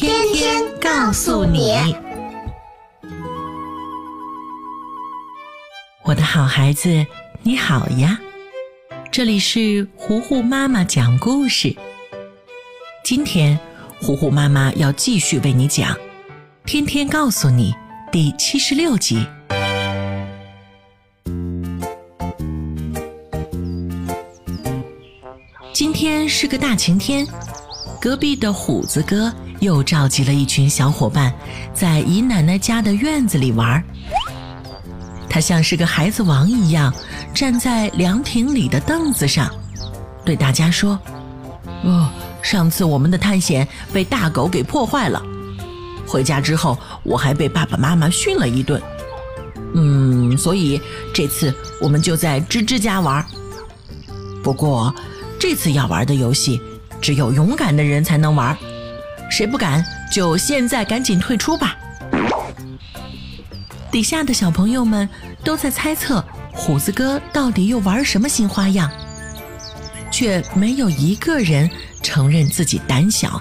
天天告诉你，我的好孩子，你好呀！这里是糊糊妈妈讲故事。今天，糊糊妈妈要继续为你讲《天天告诉你》第七十六集。今天是个大晴天，隔壁的虎子哥。又召集了一群小伙伴，在姨奶奶家的院子里玩。他像是个孩子王一样，站在凉亭里的凳子上，对大家说：“哦，上次我们的探险被大狗给破坏了，回家之后我还被爸爸妈妈训了一顿。嗯，所以这次我们就在吱吱家玩。不过，这次要玩的游戏，只有勇敢的人才能玩。”谁不敢，就现在赶紧退出吧！底下的小朋友们都在猜测虎子哥到底又玩什么新花样，却没有一个人承认自己胆小。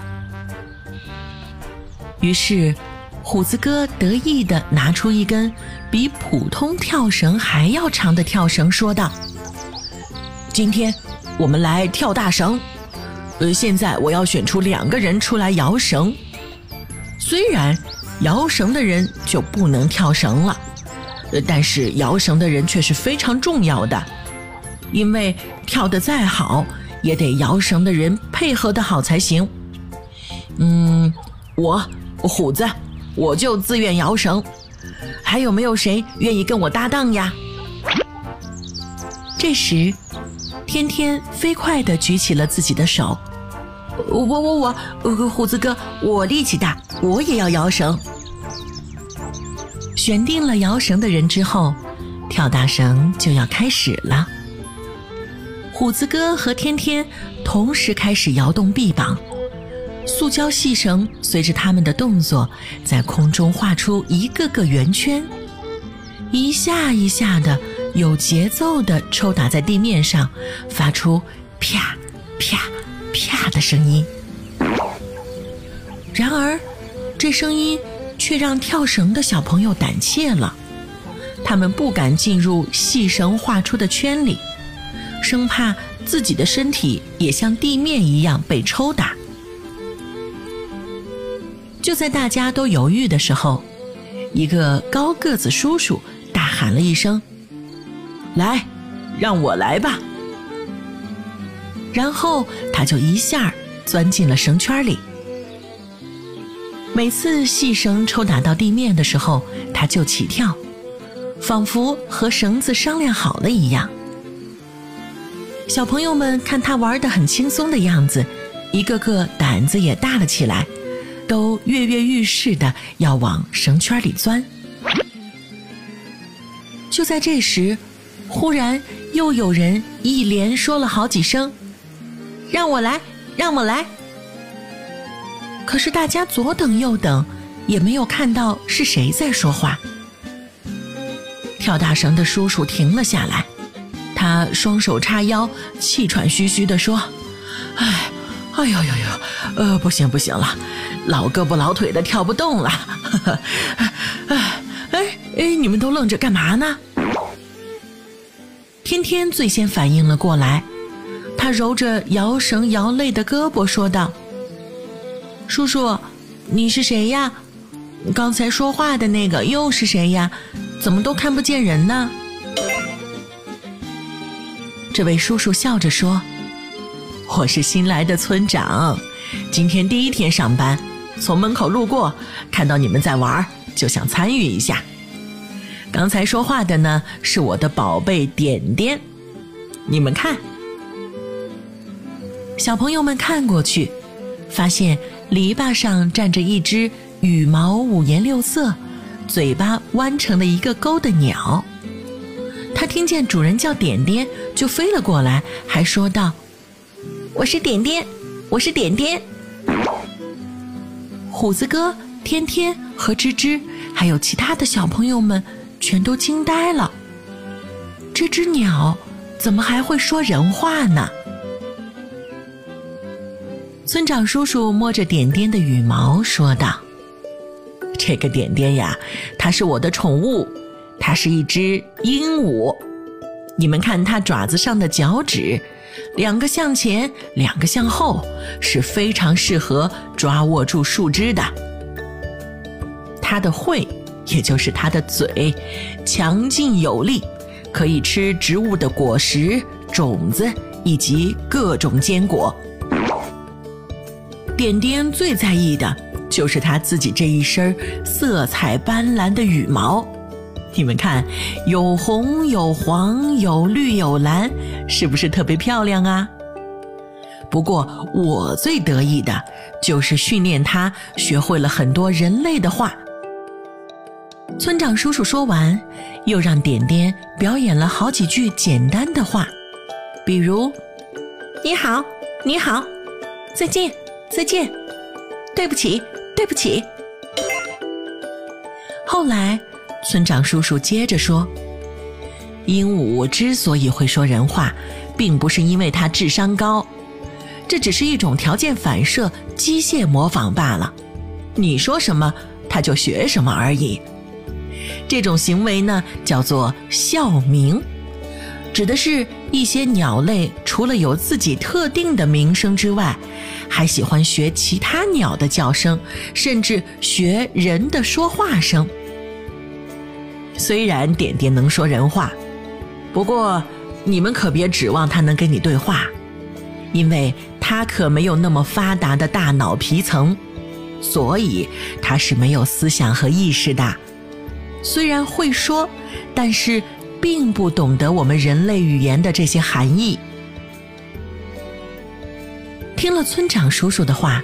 于是，虎子哥得意地拿出一根比普通跳绳还要长的跳绳，说道：“今天我们来跳大绳。”呃，现在我要选出两个人出来摇绳。虽然摇绳的人就不能跳绳了，呃，但是摇绳的人却是非常重要的，因为跳得再好，也得摇绳的人配合得好才行。嗯，我虎子，我就自愿摇绳。还有没有谁愿意跟我搭档呀？这时。天天飞快地举起了自己的手，我我我我，虎子哥，我力气大，我也要摇绳。选定了摇绳的人之后，跳大绳就要开始了。虎子哥和天天同时开始摇动臂膀，塑胶细绳随着他们的动作在空中画出一个个圆圈，一下一下的。有节奏的抽打在地面上，发出啪啪啪的声音。然而，这声音却让跳绳的小朋友胆怯了，他们不敢进入细绳画出的圈里，生怕自己的身体也像地面一样被抽打。就在大家都犹豫的时候，一个高个子叔叔大喊了一声。来，让我来吧。然后他就一下钻进了绳圈里。每次细绳抽打到地面的时候，他就起跳，仿佛和绳子商量好了一样。小朋友们看他玩的很轻松的样子，一个个胆子也大了起来，都跃跃欲试的要往绳圈里钻。就在这时。忽然，又有人一连说了好几声：“让我来，让我来。”可是大家左等右等，也没有看到是谁在说话。跳大绳的叔叔停了下来，他双手叉腰，气喘吁吁地说：“哎，哎呦呦呦，呃，不行不行了，老胳膊老腿的跳不动了。哎哎哎，你们都愣着干嘛呢？”天天最先反应了过来，他揉着摇绳摇累的胳膊说道：“叔叔，你是谁呀？刚才说话的那个又是谁呀？怎么都看不见人呢？”这位叔叔笑着说：“我是新来的村长，今天第一天上班，从门口路过，看到你们在玩，就想参与一下。”刚才说话的呢，是我的宝贝点点，你们看，小朋友们看过去，发现篱笆上站着一只羽毛五颜六色、嘴巴弯成了一个钩的鸟。它听见主人叫点点，就飞了过来，还说道：“我是点点，我是点点。”虎子哥、天天和吱吱，还有其他的小朋友们，全都惊呆了。这只鸟怎么还会说人话呢？村长叔叔摸着点点的羽毛说道：“这个点点呀，它是我的宠物。”它是一只鹦鹉，你们看它爪子上的脚趾，两个向前，两个向后，是非常适合抓握住树枝的。它的喙，也就是它的嘴，强劲有力，可以吃植物的果实、种子以及各种坚果。点点最在意的就是它自己这一身色彩斑斓的羽毛。你们看，有红有黄有绿有蓝，是不是特别漂亮啊？不过我最得意的就是训练它学会了很多人类的话。村长叔叔说完，又让点点表演了好几句简单的话，比如“你好，你好，再见，再见，对不起，对不起”。后来。村长叔叔接着说：“鹦鹉之所以会说人话，并不是因为它智商高，这只是一种条件反射、机械模仿罢了。你说什么，它就学什么而已。这种行为呢，叫做校鸣，指的是一些鸟类除了有自己特定的鸣声之外，还喜欢学其他鸟的叫声，甚至学人的说话声。”虽然点点能说人话，不过你们可别指望他能跟你对话，因为他可没有那么发达的大脑皮层，所以他是没有思想和意识的。虽然会说，但是并不懂得我们人类语言的这些含义。听了村长叔叔的话，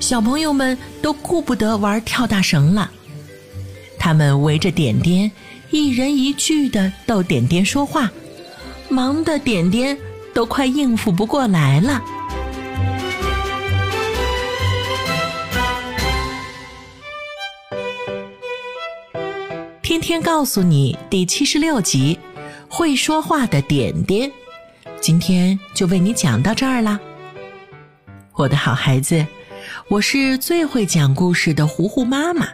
小朋友们都顾不得玩跳大绳了。他们围着点点，一人一句的逗点点说话，忙的点点都快应付不过来了。天天告诉你第七十六集，会说话的点点，今天就为你讲到这儿啦。我的好孩子，我是最会讲故事的糊糊妈妈。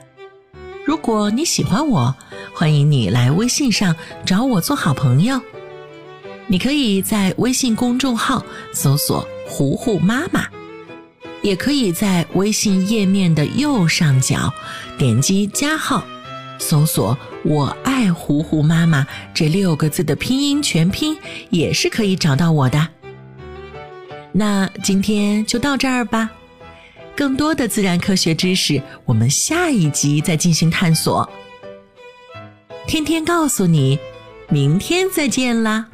如果你喜欢我，欢迎你来微信上找我做好朋友。你可以在微信公众号搜索“糊糊妈妈”，也可以在微信页面的右上角点击加号，搜索“我爱糊糊妈妈”这六个字的拼音全拼，也是可以找到我的。那今天就到这儿吧。更多的自然科学知识，我们下一集再进行探索。天天告诉你，明天再见啦。